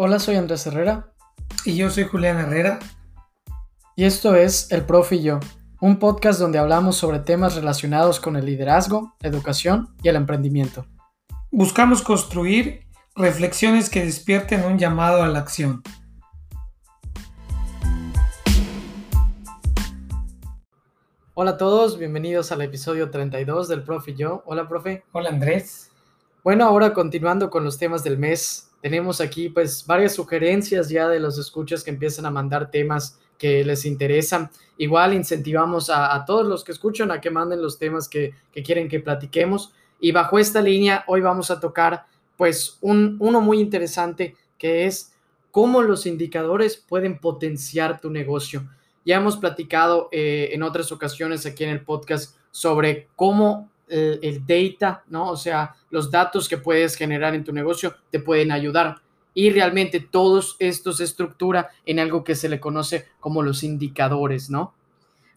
Hola, soy Andrés Herrera. Y yo soy Julián Herrera. Y esto es El Profe y yo, un podcast donde hablamos sobre temas relacionados con el liderazgo, educación y el emprendimiento. Buscamos construir reflexiones que despierten un llamado a la acción. Hola a todos, bienvenidos al episodio 32 del Profe y yo. Hola, profe. Hola, Andrés. Bueno, ahora continuando con los temas del mes, tenemos aquí pues varias sugerencias ya de los escuchas que empiezan a mandar temas que les interesan. Igual incentivamos a, todos los que escuchan a que manden los temas que, quieren que platiquemos. Y bajo esta línea, hoy vamos a tocar pues un, uno muy interesante que es cómo los indicadores pueden potenciar tu negocio. Ya hemos platicado eh, en otras ocasiones aquí en el podcast sobre cómo el, el, data, ¿no? O sea, los datos que puedes generar en tu negocio te pueden ayudar. Y realmente todos esto se estructura en algo que se le conoce como los indicadores, ¿no?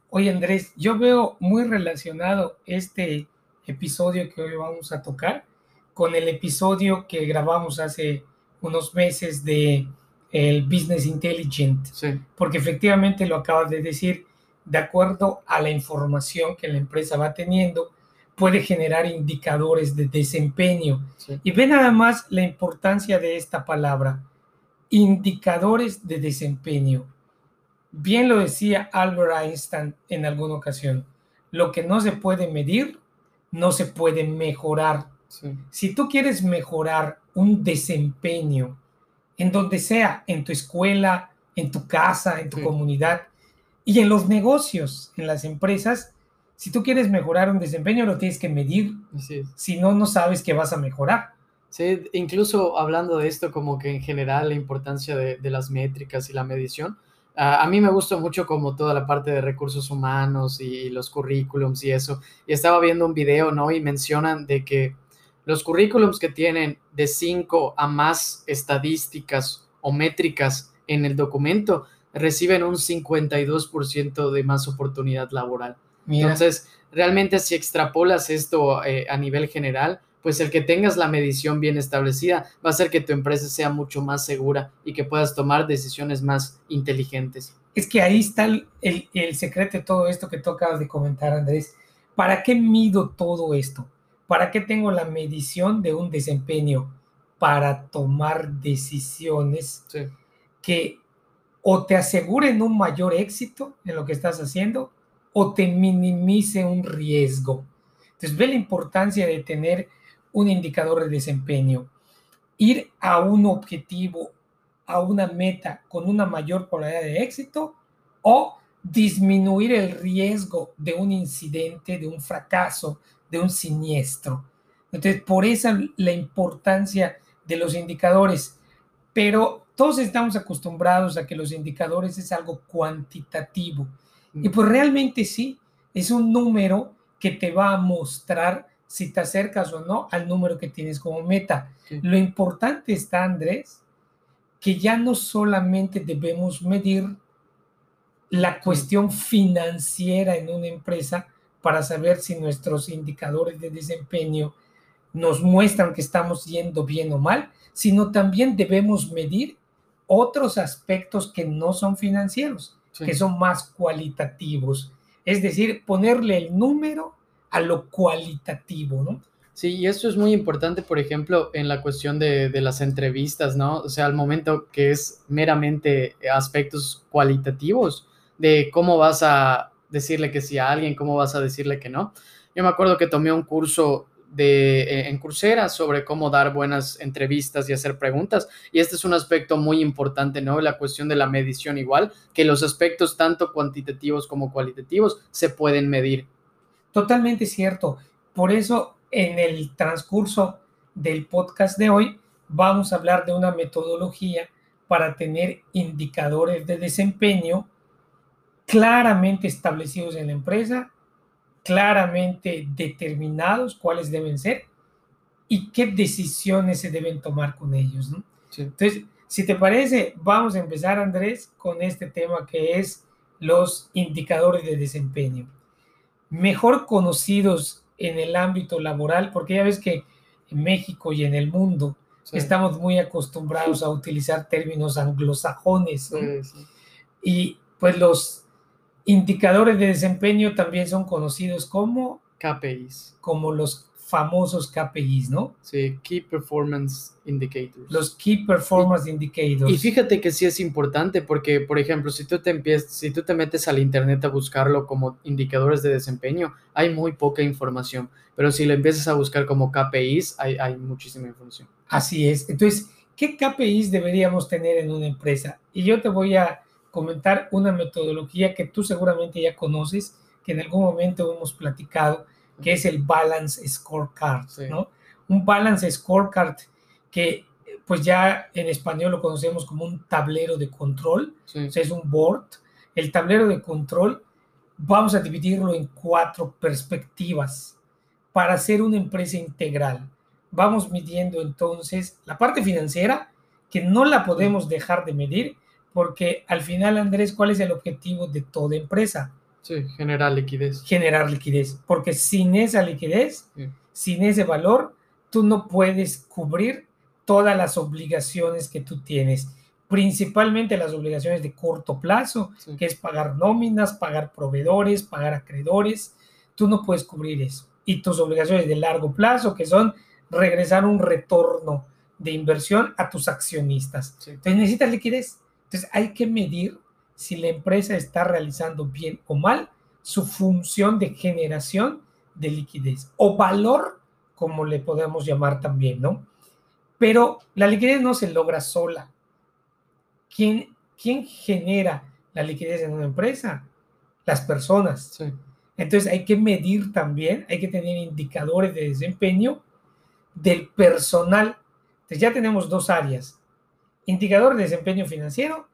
Oye, Andrés, yo veo muy relacionado este episodio que hoy vamos a tocar con el episodio que grabamos hace unos meses de el Business Intelligent, porque efectivamente lo acabas de decir, de acuerdo a la información que la empresa va teniendo, puede generar indicadores de desempeño. Y ve nada más la importancia de esta palabra, indicadores de desempeño. Bien lo decía Albert Einstein en alguna ocasión, lo que no se puede medir, no se puede mejorar. Si tú quieres mejorar un desempeño en donde sea, en tu escuela, en tu casa, en tu comunidad y en los negocios, en las empresas, si tú quieres mejorar un desempeño, lo tienes que medir. Si no, no sabes que vas a mejorar. Sí, incluso hablando de esto, como que en general la importancia de, las métricas y la medición, a mí me gusta mucho como toda la parte de recursos humanos y los currículums y eso. Y estaba viendo un video, ¿no? Y mencionan de que los currículums que tienen de 5 a más estadísticas o métricas en el documento reciben un 52% de más oportunidad laboral. Entonces, realmente si extrapolas esto eh, a nivel general, pues el que tengas la medición bien establecida va a hacer que tu empresa sea mucho más segura y que puedas tomar decisiones más inteligentes. Es que ahí está el, el secreto de todo esto que tú acabas de comentar, Andrés. ¿Para qué mido todo esto? ¿Para qué tengo la medición de un desempeño? Para tomar decisiones que o te aseguren un mayor éxito en lo que estás haciendo o te minimice un riesgo. Entonces, ve la importancia de tener un indicador de desempeño. Ir a un objetivo, a una meta con una mayor probabilidad de éxito o disminuir el riesgo de un incidente, de un fracaso, de un siniestro. Entonces, por eso la importancia de los indicadores. Pero todos estamos acostumbrados a que los indicadores es algo cuantitativo. Y pues realmente sí, es un número que te va a mostrar si te acercas o no al número que tienes como meta. Lo importante está, Andrés, que ya no solamente debemos medir la cuestión financiera en una empresa para saber si nuestros indicadores de desempeño nos muestran que estamos yendo bien o mal, sino también debemos medir otros aspectos que no son financieros que son más cualitativos. Es decir, ponerle el número a lo cualitativo, ¿no? Sí, y esto es muy importante, por ejemplo, en la cuestión de, de, las entrevistas, ¿no? O sea, al momento que es meramente aspectos cualitativos de cómo vas a decirle que sí a alguien, cómo vas a decirle que no. Yo me acuerdo que tomé un curso de, eh, en Coursera sobre cómo dar buenas entrevistas y hacer preguntas. Y este es un aspecto muy importante, ¿no? La cuestión de la medición igual, que los aspectos tanto cuantitativos como cualitativos se pueden medir. Totalmente cierto. Por eso en el transcurso del podcast de hoy vamos a hablar de una metodología para tener indicadores de desempeño claramente establecidos en la empresa claramente determinados cuáles deben ser y qué decisiones se deben tomar con ellos. Entonces, si te parece, vamos a empezar, Andrés, con este tema que es los indicadores de desempeño. Mejor conocidos en el ámbito laboral, porque ya ves que en México y en el mundo Estamos muy acostumbrados a utilizar términos anglosajones. Y pues los indicadores de desempeño también son conocidos como KPIs. Como los famosos KPIs, ¿no? Sí, Key Performance Indicators. Los Key Performance Indicators. Y fíjate que sí es importante porque, por ejemplo, si tú te empiezas, si tú te metes al internet a buscarlo como indicadores de desempeño, hay muy poca información. Pero si lo empiezas a buscar como KPIs, hay, hay muchísima información. Así es. Entonces, ¿qué KPIs deberíamos tener en una empresa? Y yo te voy a comentar una metodología que tú seguramente ya conoces, que en algún momento hemos platicado, que es el Balance Scorecard, ¿no? Un Balance Scorecard que pues ya en español lo conocemos como un tablero de control, o sea, es un board. El tablero de control vamos a dividirlo en cuatro perspectivas para hacer una empresa integral. Vamos midiendo entonces la parte financiera, que no la podemos dejar de medir, porque al final, Andrés, ¿cuál es el objetivo de toda empresa? Sí, generar liquidez. Generar liquidez, porque sin esa liquidez, sin ese valor, tú no puedes cubrir todas las obligaciones que tú tienes, principalmente las obligaciones de corto plazo, que es pagar nóminas, pagar proveedores, pagar acreedores, tú no puedes cubrir eso. Y tus obligaciones de largo plazo, que son regresar un retorno de inversión a tus accionistas. Entonces necesitas liquidez. Entonces hay que medir si la empresa está realizando bien o mal su función de generación de liquidez o valor, como le podemos llamar también, ¿no? Pero la liquidez no se logra sola. ¿Quién, quién genera la liquidez en una empresa? Las personas. Entonces hay que medir también, hay que tener indicadores de desempeño del personal. Entonces ya tenemos dos áreas. Indicador de desempeño financiero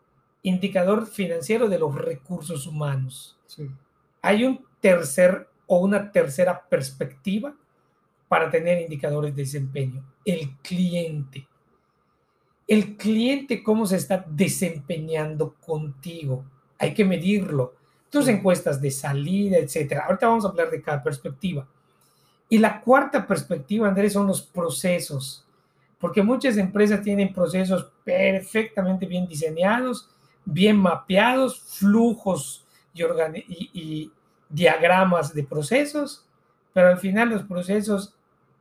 indicador financiero de los recursos humanos. Hay un tercer o una tercera perspectiva para tener indicadores de desempeño, el cliente. El cliente, cómo se está desempeñando contigo. Hay que medirlo. Tus encuestas de salida, etcétera. Ahorita vamos a hablar de cada perspectiva. Y la cuarta perspectiva, Andrés, son los procesos. Porque muchas empresas tienen procesos perfectamente bien diseñados, bien mapeados, flujos y, diagramas de procesos, pero al final los procesos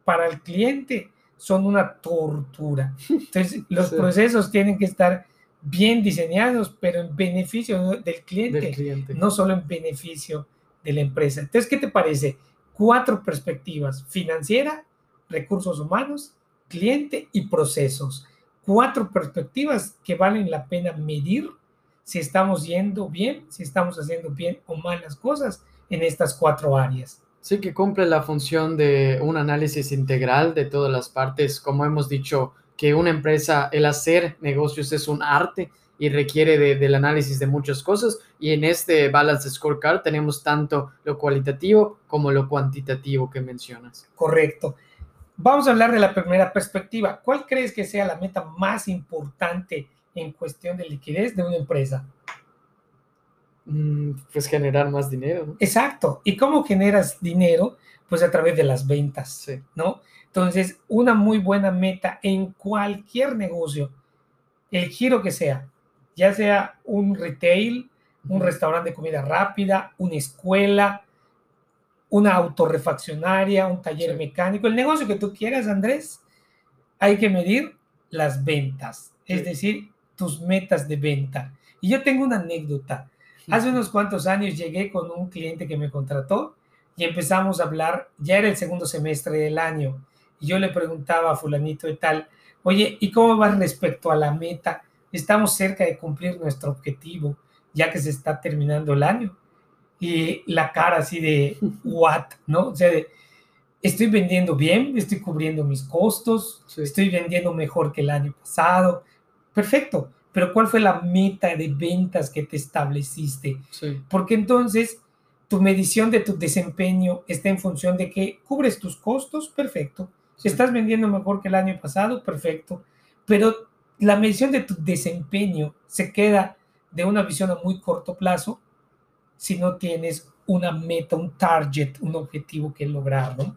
para el cliente son una tortura. Entonces, los procesos tienen que estar bien diseñados, pero en beneficio del cliente, del cliente, no solo en beneficio de la empresa. Entonces, ¿qué te parece? Cuatro perspectivas, financiera, recursos humanos, cliente y procesos. Cuatro perspectivas que valen la pena medir si estamos yendo bien, si estamos haciendo bien o mal las cosas en estas cuatro áreas. Sí, que cumple la función de un análisis integral de todas las partes. Como hemos dicho, que una empresa, el hacer negocios es un arte y requiere del análisis de muchas cosas. Y en este Balance Scorecard tenemos tanto lo cualitativo como lo cuantitativo que mencionas. Correcto. Vamos a hablar de la primera perspectiva. ¿Cuál crees que sea la meta más importante en cuestión de liquidez de una empresa? Mm, pues generar más dinero. Exacto. ¿Y cómo generas dinero? Pues a través de las ventas, ¿no? Entonces, una muy buena meta en cualquier negocio, el giro que sea, ya sea un retail, un restaurante de comida rápida, una escuela, una autorrefaccionaria, un taller mecánico, el negocio que tú quieras, Andrés, hay que medir las ventas. Es decir, tus metas de venta. Y yo tengo una anécdota. Hace unos cuantos años llegué con un cliente que me contrató y empezamos a hablar, ya era el segundo semestre del año, y yo le preguntaba a fulanito y tal, oye, ¿y cómo vas respecto a la meta? Estamos cerca de cumplir nuestro objetivo, ya que se está terminando el año. Y la cara así de, what, ¿no? O sea, estoy vendiendo bien, estoy cubriendo mis costos, estoy vendiendo mejor que el año pasado, Perfecto, pero ¿cuál fue la meta de ventas que te estableciste? Porque entonces tu medición de tu desempeño está en función de que cubres tus costos, perfecto. Estás vendiendo mejor que el año pasado, perfecto. Pero la medición de tu desempeño se queda de una visión a muy corto plazo si no tienes una meta, un target, un objetivo que lograr, ¿no?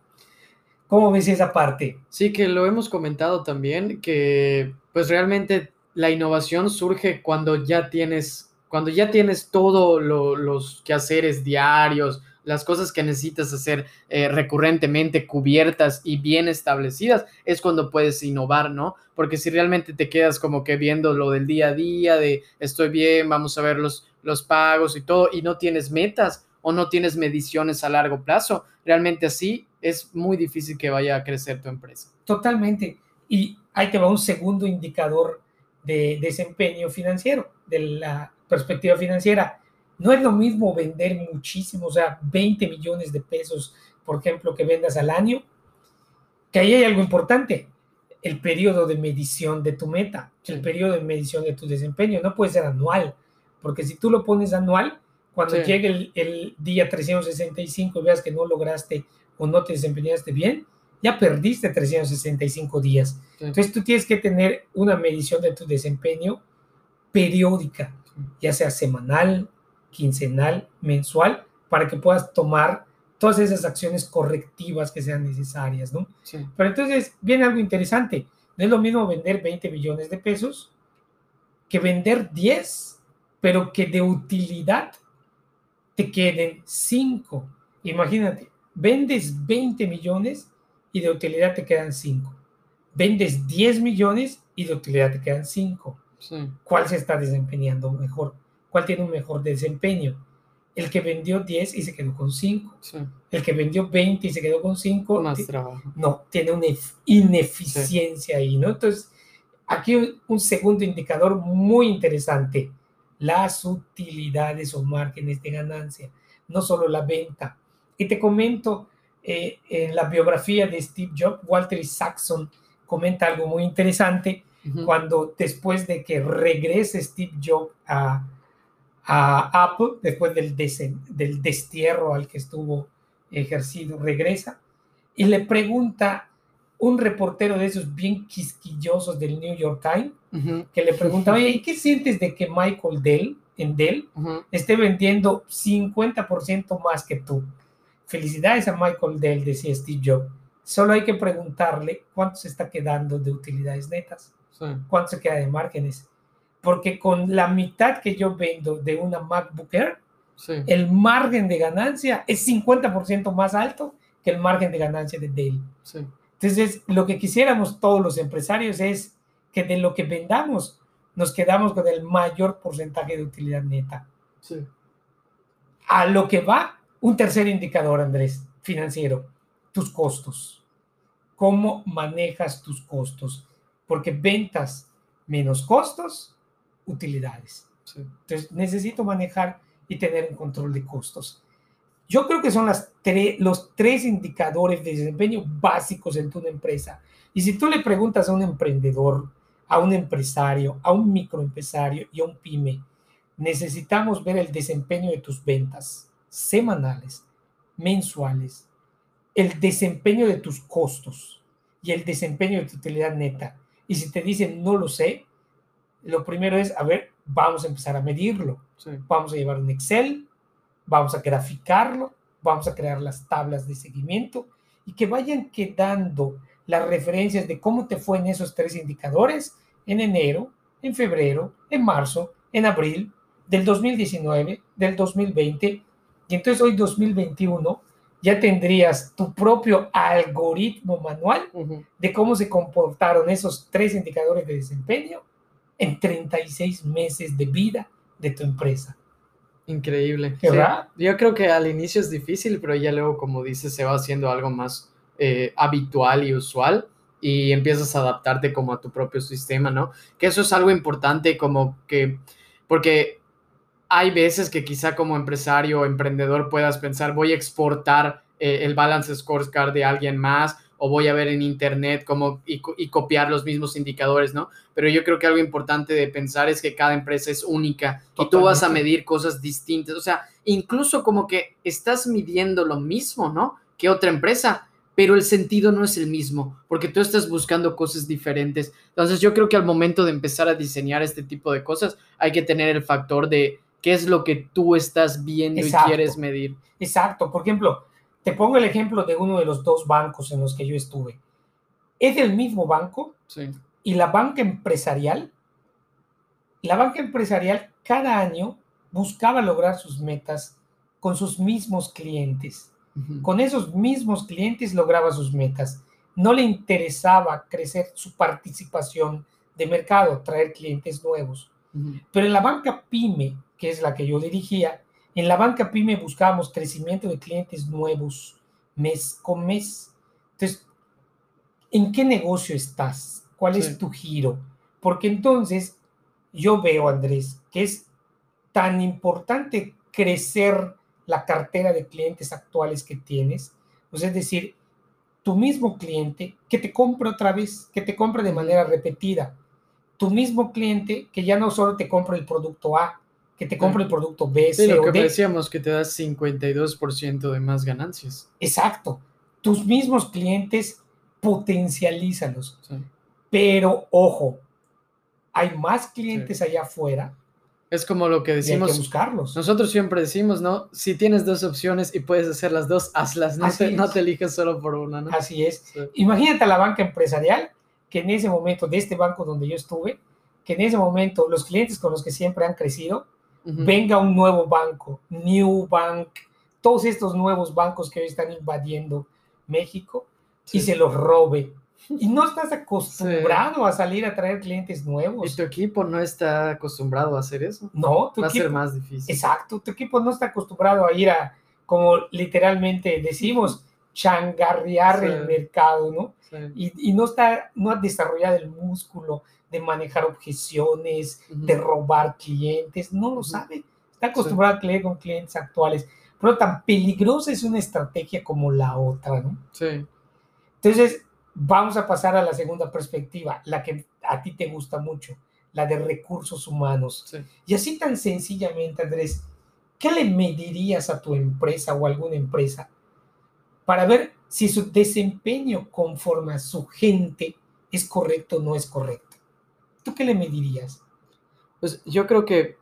¿Cómo ves esa parte? Sí, que lo hemos comentado también, que pues realmente la innovación surge cuando ya tienes, cuando ya tienes todos los quehaceres diarios, las cosas que necesitas hacer eh, recurrentemente cubiertas y bien establecidas, es cuando puedes innovar, ¿no? Porque si realmente te quedas como que viendo lo del día a día, de estoy bien, vamos a ver los, los pagos y todo, y no tienes metas o no tienes mediciones a largo plazo, realmente así es muy difícil que vaya a crecer tu empresa. Totalmente. Y ahí te va un segundo indicador de desempeño financiero, de la perspectiva financiera. No es lo mismo vender muchísimo, o sea, 20 millones de pesos, por ejemplo, que vendas al año, que ahí hay algo importante, el periodo de medición de tu meta, el periodo de medición de tu desempeño, no puede ser anual, porque si tú lo pones anual, cuando llegue el, el, día 365 y veas que no lograste o no te desempeñaste bien, ya perdiste 365 días. Entonces tú tienes que tener una medición de tu desempeño periódica, ya sea semanal, quincenal, mensual, para que puedas tomar todas esas acciones correctivas que sean necesarias, ¿no? Pero entonces viene algo interesante. No es lo mismo vender 20 millones de pesos que vender 10, pero que de utilidad te queden 5. Imagínate, vendes 20 millones y de utilidad te quedan 5. Vendes 10 millones y de utilidad te quedan 5. ¿Cuál se está desempeñando mejor? ¿Cuál tiene un mejor desempeño? El que vendió 10 y se quedó con 5. El que vendió 20 y se quedó con 5. Más trabajo. No, tiene una ineficiencia ahí, ¿no? Entonces, aquí un segundo indicador muy interesante, las utilidades o márgenes de ganancia, no solo la venta. Y te comento, eh, en la biografía de Steve Jobs, Walter Isaacson comenta algo muy interesante cuando después de que regrese Steve Jobs a, a Apple, después del, del destierro al que estuvo ejercido, regresa y le pregunta un reportero de esos bien quisquillosos del New York Times, que le pregunta, oye, ¿y qué sientes de que Michael Dell, en Dell, esté vendiendo 50% más que tú? Felicidades a Michael Dell, decía Steve Jobs. Solo hay que preguntarle cuánto se está quedando de utilidades netas, cuánto se queda de márgenes. Porque con la mitad que yo vendo de una MacBook Air, el margen de ganancia es 50% más alto que el margen de ganancia de Dell. Entonces, lo que quisiéramos todos los empresarios es que de lo que vendamos nos quedamos con el mayor porcentaje de utilidad neta. A lo que va un tercer indicador, Andrés, financiero, tus costos. ¿Cómo manejas tus costos? Porque ventas menos costos, utilidades. Entonces, necesito manejar y tener un control de costos. Yo creo que son las los tres indicadores de desempeño básicos en tu empresa. Y si tú le preguntas a un emprendedor, a un empresario, a un microempresario y a un pyme, necesitamos ver el desempeño de tus ventas semanales, mensuales, el desempeño de tus costos y el desempeño de tu utilidad neta. Y si te dicen no lo sé, lo primero es, a ver, vamos a empezar a medirlo. Vamos a llevar un Excel, vamos a graficarlo, vamos a crear las tablas de seguimiento y que vayan quedando las referencias de cómo te fue en esos tres indicadores en enero, en febrero, en marzo, en abril del 2019, del 2020 y entonces hoy 2021 ya tendrías tu propio algoritmo manual de cómo se comportaron esos tres indicadores de desempeño en 36 meses de vida de tu empresa. Increíble. Yo creo que al inicio es difícil, pero ya luego, como dices, se va haciendo algo más eh, habitual y usual y empiezas a adaptarte como a tu propio sistema, ¿no? Que eso es algo importante como que, porque hay veces que quizá como empresario o emprendedor puedas pensar, voy a exportar eh, el balance scorecard de alguien más o voy a ver en internet cómo y, copiar los mismos indicadores, ¿no? Pero yo creo que algo importante de pensar es que cada empresa es única y tú vas a medir cosas distintas, o sea, incluso como que estás midiendo lo mismo, ¿no? Que otra empresa, pero el sentido no es el mismo, porque tú estás buscando cosas diferentes. Entonces yo creo que al momento de empezar a diseñar este tipo de cosas, hay que tener el factor de qué es lo que tú estás viendo y quieres medir. Exacto. Por ejemplo, te pongo el ejemplo de uno de los dos bancos en los que yo estuve. Es el mismo banco Sí. y la banca empresarial, la banca empresarial cada año buscaba lograr sus metas con sus mismos clientes. Con esos mismos clientes lograba sus metas. No le interesaba crecer su participación de mercado, traer clientes nuevos. Pero en la banca pyme, que es la que yo dirigía, en la banca pyme buscábamos crecimiento de clientes nuevos mes con mes. Entonces, ¿en qué negocio estás? ¿Cuál Sí. es tu giro? Porque entonces yo veo, Andrés, que es tan importante crecer la cartera de clientes actuales que tienes. Pues es decir, tu mismo cliente que te compre otra vez, que te compre de manera repetida. Tu mismo cliente que ya no solo te compre el producto A, que te compre el producto B, Sí, C lo o que D. decíamos, que te das 52% de más ganancias. Exacto. Tus mismos clientes potencialízalos. Sí. Pero ojo, hay más clientes allá afuera Es como lo que y hay decimos. que buscarlos. Nosotros siempre decimos, ¿no? Si tienes dos opciones y puedes hacer las dos, hazlas. No, te, no te elijas solo por una, ¿no? Así es. Sí. Imagínate a la banca empresarial que en ese momento, de este banco donde yo estuve, que en ese momento los clientes con los que siempre han crecido, Venga un nuevo banco, New Bank, todos estos nuevos bancos que hoy están invadiendo México y se los robe. Y no estás acostumbrado a salir a traer clientes Y nuevos. tu equipo no está acostumbrado a hacer eso. No, tu Va a ser más difícil. exacto, tu equipo no está acostumbrado a ir a, como literalmente decimos, changarrear Sí. el mercado, ¿no? Y, y no está, no ha desarrollado el músculo de manejar objeciones, de robar clientes, no lo sabe. Está acostumbrado a leer con clientes actuales. Pero tan peligrosa es una estrategia como la otra, ¿no? Sí. Entonces, vamos a pasar a la segunda perspectiva, la que a ti te gusta mucho, la de recursos humanos. Sí. Y así tan sencillamente, Andrés, ¿qué le medirías a tu empresa o alguna empresa para ver si su desempeño conforme a su gente es correcto o no es correcto? ¿Tú qué le medirías? Pues yo creo que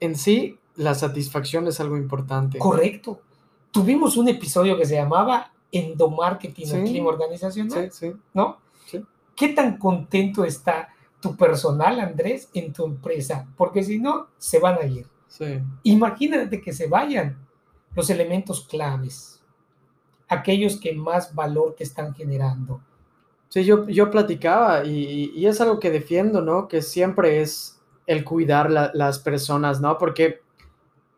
en sí la satisfacción es algo importante. Correcto. Tuvimos un episodio que se llamaba Endomarketing Sí. o Clima Organizacional, Sí, sí. ¿no? Sí. ¿Qué tan contento está tu personal, Andrés, en tu empresa? Porque si no, se van a ir. Sí. Imagínate que se vayan los elementos claves, aquellos que más valor te están generando. Sí, yo, yo platicaba y, y es algo que defiendo, ¿no? Que siempre es el cuidar la- las personas, ¿no? Porque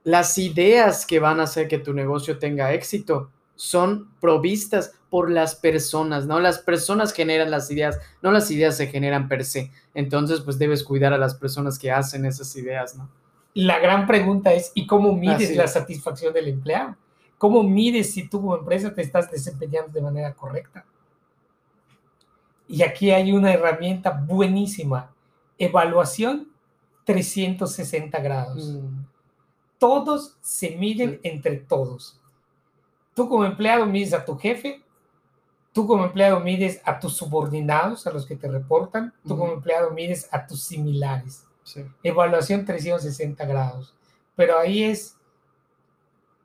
las ideas que van a hacer que tu negocio tenga éxito son provistas por las personas, ¿no? Las personas generan las ideas, no las ideas se generan per se. Entonces, pues debes cuidar a las personas que hacen esas ideas, ¿no? La gran pregunta es, ¿y cómo mides la satisfacción del empleado? ¿Cómo mides si tú como empresa te estás desempeñando de manera correcta? Y aquí hay una herramienta buenísima, evaluación 360 grados. Mm, Todos se miden entre todos. Tú como empleado mides a tu jefe, tú como empleado mides a tus subordinados, a los que te reportan, tú como empleado mides a tus similares. sí. Evaluación 360 grados. Pero ahí es,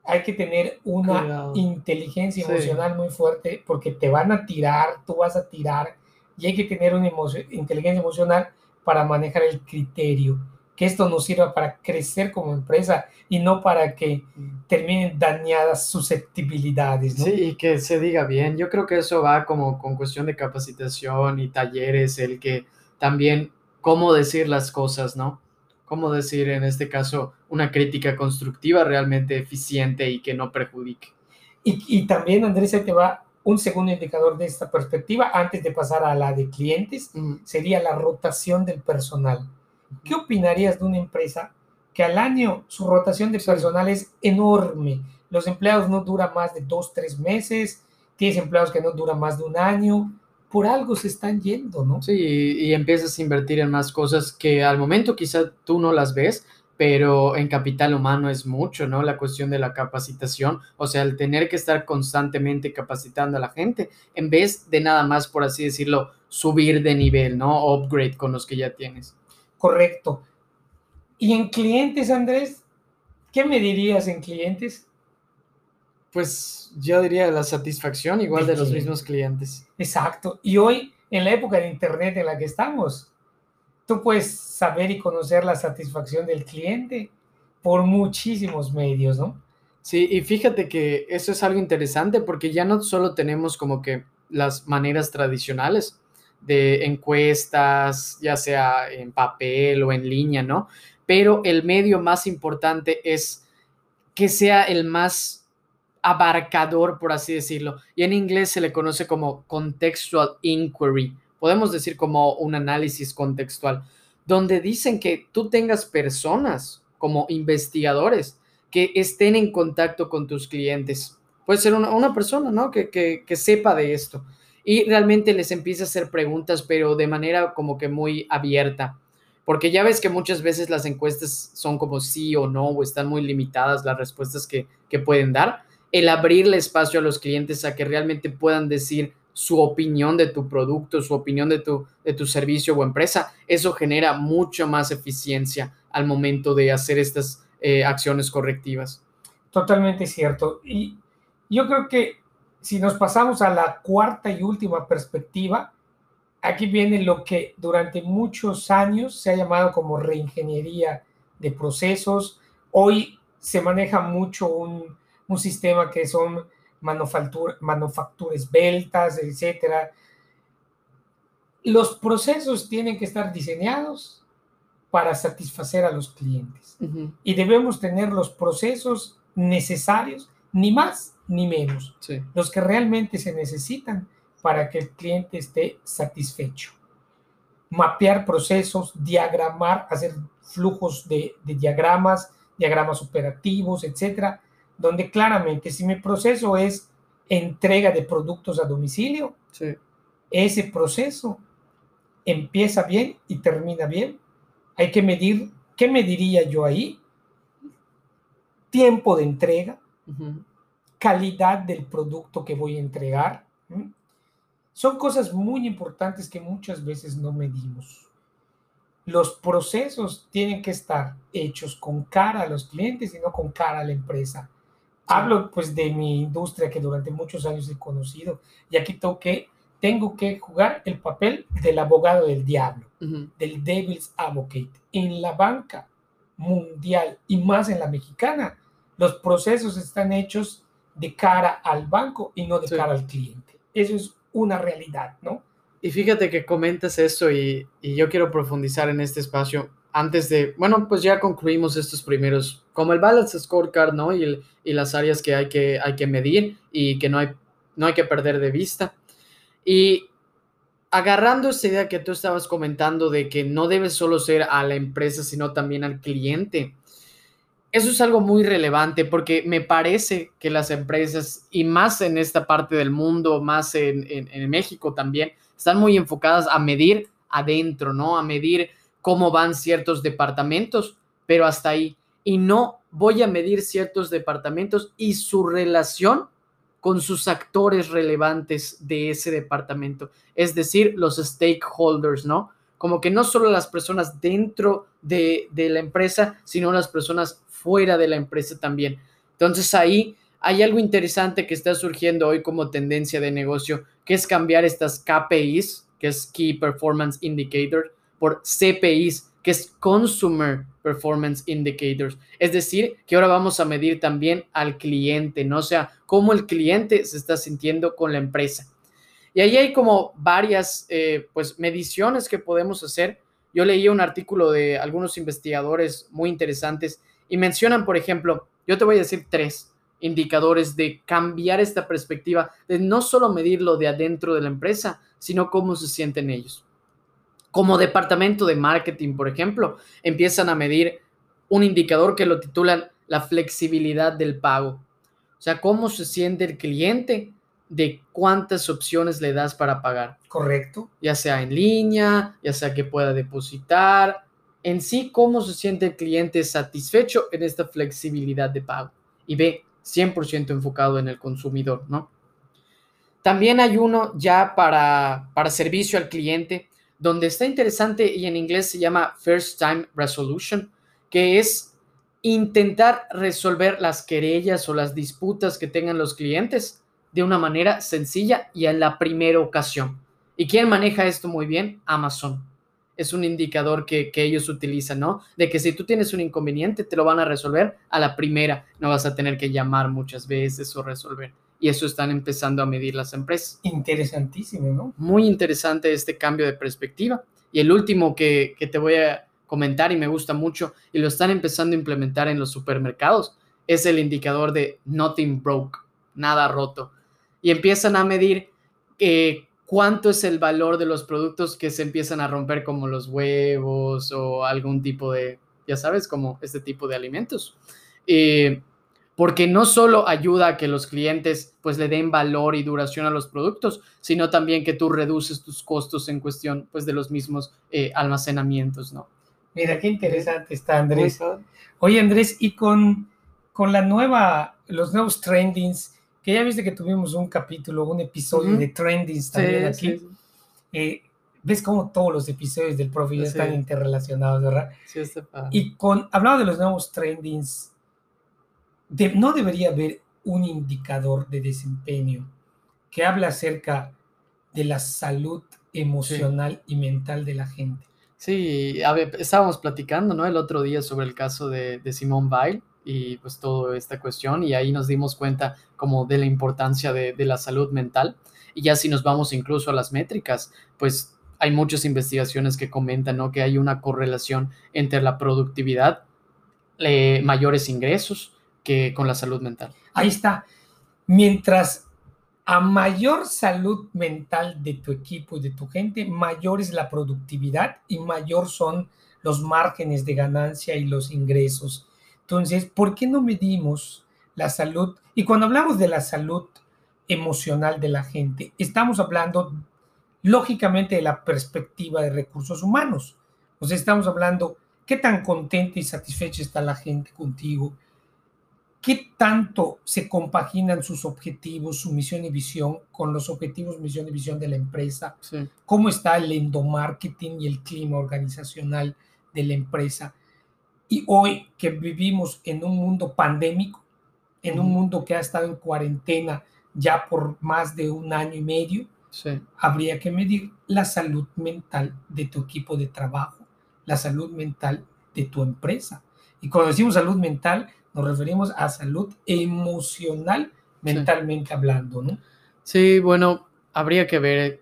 hay que tener una Cuidado. inteligencia Sí. emocional muy fuerte porque te van a tirar, tú vas a tirar y hay que tener una inteligencia emocional para manejar el criterio. Que esto nos sirva para crecer como empresa y no para que Mm. terminen dañadas susceptibilidades. ¿no? Sí, y que se diga bien. Yo creo que eso va como con cuestión de capacitación y talleres, el que también cómo decir las cosas, ¿no? Cómo decir, en este caso, una crítica constructiva realmente eficiente y que no perjudique. Y, y también, Andrés, ahí te va un segundo indicador de esta perspectiva antes de pasar a la de clientes. Mm, sería la rotación del personal. ¿Qué opinarías de una empresa que al año su rotación de Sí. personal es enorme? Los empleados no duran más de dos, tres meses, tienes empleados que no duran más de un año, por algo se están yendo, ¿no? Sí, y, y empiezas a invertir en más cosas que al momento quizá tú no las ves, pero en capital humano es mucho, ¿no? La cuestión de la capacitación, o sea, el tener que estar constantemente capacitando a la gente, en vez de nada más, por así decirlo, subir de nivel, ¿no? Upgrade con los que ya tienes. Correcto. Y en clientes, Andrés, ¿qué me dirías en clientes? Pues yo diría la satisfacción igual de, los mismos clientes. Exacto. Y hoy, en la época de Internet en la que estamos, tú puedes saber y conocer la satisfacción del cliente por muchísimos medios, ¿no? Sí, y fíjate que eso es algo interesante porque ya no solo tenemos como que las maneras tradicionales de encuestas, ya sea en papel o en línea, ¿no? Pero el medio más importante es que sea el más abarcador, por así decirlo. Y en inglés se le conoce como contextual inquiry. Podemos decir como un análisis contextual, donde dicen que tú tengas personas como investigadores que estén en contacto con tus clientes. Puede ser una, persona, ¿no? Que, que sepa de esto. Y realmente les empieza a hacer preguntas, pero de manera como que muy abierta porque ya ves que muchas veces las encuestas son como sí o no, o están muy limitadas las respuestas que, pueden dar. El abrirle espacio a los clientes a que realmente puedan decir su opinión de tu producto, su opinión de tu, de tu servicio o empresa, eso genera mucho más eficiencia al momento de hacer estas eh, acciones correctivas. Totalmente cierto. Y yo creo que si nos pasamos a la cuarta y última perspectiva, aquí viene lo que durante muchos años se ha llamado como reingeniería de procesos. Hoy se maneja mucho un, sistema que son manufacturas beltas, etc. Los procesos tienen que estar diseñados para satisfacer a los clientes y debemos tener los procesos necesarios, ni más ni menos, los que realmente se necesitan para que el cliente esté satisfecho. Mapear procesos, diagramar, hacer flujos de, diagramas, diagramas operativos, etcétera, donde claramente si mi proceso es entrega de productos a domicilio, ese proceso empieza bien y termina bien. Hay que medir, ¿qué mediría yo ahí? Tiempo de entrega, calidad del producto que voy a entregar, son cosas muy importantes que muchas veces no medimos. Los procesos tienen que estar hechos con cara a los clientes y no con cara a la empresa. Hablo pues de mi industria que durante muchos años he conocido y aquí tengo que, tengo que jugar el papel del abogado del diablo, del devil's advocate. En la banca mundial y más en la mexicana, los procesos están hechos de cara al banco y no de cara al cliente. Eso es una realidad, ¿no? Y fíjate que comentas eso y, yo quiero profundizar en este espacio antes de, bueno, pues ya concluimos estos primeros, como el balance scorecard, ¿no? Y, y las áreas que hay, que hay que medir y que no hay, no hay que perder de vista. Y agarrando esta idea que tú estabas comentando de que no debe solo ser a la empresa, sino también al cliente. Eso es algo muy relevante porque me parece que las empresas, y más en esta parte del mundo, más en, México también, están muy enfocadas a medir adentro, ¿no? A medir cómo van ciertos departamentos, pero hasta ahí. Y no voy a medir ciertos departamentos y su relación con sus actores relevantes de ese departamento, es decir, los stakeholders, ¿no? Como que no solo las personas dentro de, de la empresa, sino las personas fuera de la empresa también. Entonces ahí hay algo interesante que está surgiendo hoy como tendencia de negocio, que es cambiar estas KPIs, que es Key Performance Indicator, por CPIs, que es Consumer Performance Indicators. Es decir, que ahora vamos a medir también al cliente, ¿no? O sea, cómo el cliente se está sintiendo con la empresa. Y ahí hay como varias, eh, pues, mediciones que podemos hacer. Yo leí un artículo de algunos investigadores muy interesantes y mencionan, por ejemplo, yo te voy a decir tres indicadores de cambiar esta perspectiva, de no solo medirlo de adentro de la empresa, sino cómo se sienten ellos. Como departamento de marketing, por ejemplo, empiezan a medir un indicador que lo titulan la flexibilidad del pago. O sea, cómo se siente el cliente de cuántas opciones le das para pagar. Correcto. Ya sea en línea, ya sea que pueda depositar, en sí cómo se siente el cliente satisfecho en esta flexibilidad de pago y ve 100% enfocado en el consumidor, ¿no? También hay uno ya para, para servicio al cliente, donde está interesante y en inglés se llama First Time Resolution, que es intentar resolver las querellas o las disputas que tengan los clientes de una manera sencilla y en la primera ocasión. ¿Y quién maneja esto muy bien? Amazon. Es un indicador que, ellos utilizan, ¿no? De que si tú tienes un inconveniente, te lo van a resolver a la primera. No vas a tener que llamar muchas veces o resolver. Y eso están empezando a medir las empresas. Interesantísimo, ¿no? Muy interesante este cambio de perspectiva. Y el último que, que te voy a comentar y me gusta mucho y lo están empezando a implementar en los supermercados es el indicador de nothing broke, nada roto. Y empiezan a medir eh, cuánto es el valor de los productos que se empiezan a romper como los huevos o algún tipo de, ya sabes, como este tipo de alimentos. Eh, porque no solo ayuda a que los clientes pues le den valor y duración a los productos, sino también que tú reduces tus costos en cuestión pues de los mismos eh, almacenamientos, ¿no? Mira, qué interesante está Andrés. Oye Andrés, y con, con la nueva, los nuevos trendings, que ya viste que tuvimos un capítulo, un episodio de trendings también aquí. Eh, ves cómo todos los episodios del profe ya están interrelacionados, ¿verdad? Sí, está Y con, hablando de los nuevos trendings, no debería haber un indicador de desempeño que habla acerca de la salud emocional y mental de la gente. Sí, a ver, estábamos platicando, ¿no? El otro día sobre el caso de, de Simone Weil y pues toda esta cuestión y ahí nos dimos cuenta como de la importancia de, la salud mental y ya si nos vamos incluso a las métricas, pues hay muchas investigaciones que comentan ¿no? que hay una correlación entre la productividad, eh, mayores ingresos que con la salud mental. Ahí está. Mientras a mayor salud mental de tu equipo y de tu gente, mayor es la productividad y mayor son los márgenes de ganancia y los ingresos entonces, ¿por qué no medimos la salud? Y cuando hablamos de la salud emocional de la gente, estamos hablando lógicamente de la perspectiva de recursos humanos. O sea, estamos hablando qué tan contenta y satisfecha está la gente contigo, qué tanto se compaginan sus objetivos, su misión y visión con los objetivos, misión y visión de la empresa, cómo está el endomarketing y el clima organizacional de la empresa. Y hoy que vivimos en un mundo pandémico, en un mundo que ha estado en cuarentena ya por más de un año y medio, habría que medir la salud mental de tu equipo de trabajo, la salud mental de tu empresa. Y cuando decimos salud mental, nos referimos a salud emocional, mentalmente hablando, ¿no? Sí, bueno, habría que ver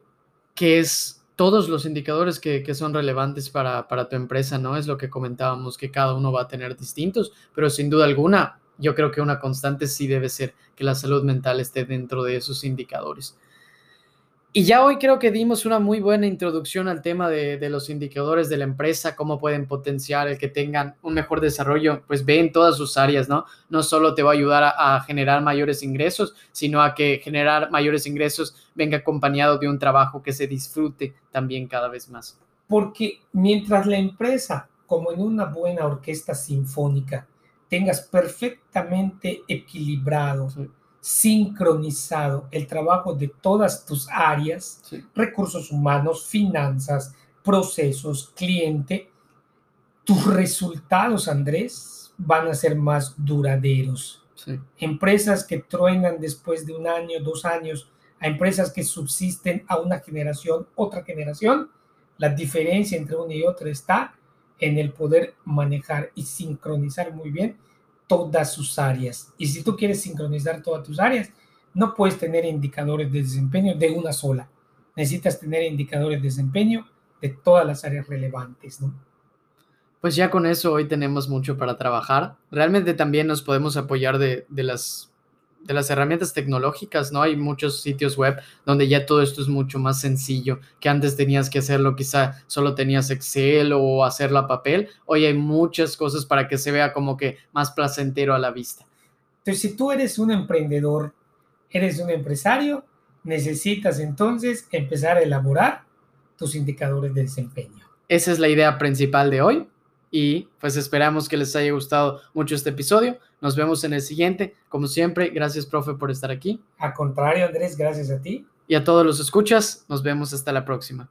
qué es todos los indicadores que, son relevantes para, para, tu empresa, ¿no? Es lo que comentábamos, que cada uno va a tener distintos, pero sin duda alguna, yo creo que una constante sí debe ser que la salud mental esté dentro de esos indicadores. Y ya hoy creo que dimos una muy buena introducción al tema de, los indicadores de la empresa, cómo pueden potenciar el que tengan un mejor desarrollo, pues ve en todas sus áreas, ¿no? No solo te va a ayudar a, a, generar mayores ingresos, sino a que generar mayores ingresos venga acompañado de un trabajo que se disfrute también cada vez más. Porque mientras la empresa, como en una buena orquesta sinfónica, tengas perfectamente equilibrado, sincronizado el trabajo de todas tus áreas, recursos humanos, finanzas, procesos, cliente, tus resultados, Andrés, van a ser más duraderos. Empresas que truenan después de un año, dos años, a empresas que subsisten a una generación, otra generación, la diferencia entre una y otra está en el poder manejar y sincronizar muy bien todas sus áreas. Y si tú quieres sincronizar todas tus áreas, no puedes tener indicadores de desempeño de una sola. Necesitas tener indicadores de desempeño de todas las áreas relevantes, ¿no? Pues ya con eso hoy tenemos mucho para trabajar. Realmente también nos podemos apoyar de, de las de las herramientas tecnológicas, ¿no? Hay muchos sitios web donde ya todo esto es mucho más sencillo, que antes tenías que hacerlo, quizá solo tenías Excel o hacerlo a papel. Hoy hay muchas cosas para que se vea como que más placentero a la vista. Entonces, si tú eres un emprendedor, eres un empresario, necesitas entonces empezar a elaborar tus indicadores de desempeño. Esa es la idea principal de hoy y pues esperamos que les haya gustado mucho este episodio. Nos vemos en el siguiente. Como siempre, gracias, profe, por estar aquí. Al contrario, Andrés, gracias a ti. Y a todos los escuchas, nos vemos hasta la próxima.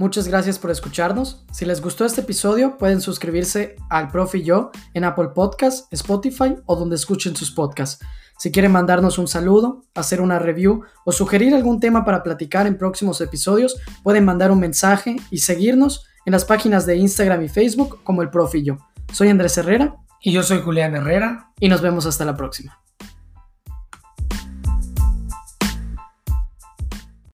Muchas gracias por escucharnos. Si les gustó este episodio, pueden suscribirse al Profe y yo en Apple Podcast, Spotify o donde escuchen sus podcasts. Si quieren mandarnos un saludo, hacer una review o sugerir algún tema para platicar en próximos episodios, pueden mandar un mensaje y seguirnos en las páginas de Instagram y Facebook como el yo. Soy Andrés Herrera. Y yo soy Julián Herrera. Y nos vemos hasta la próxima.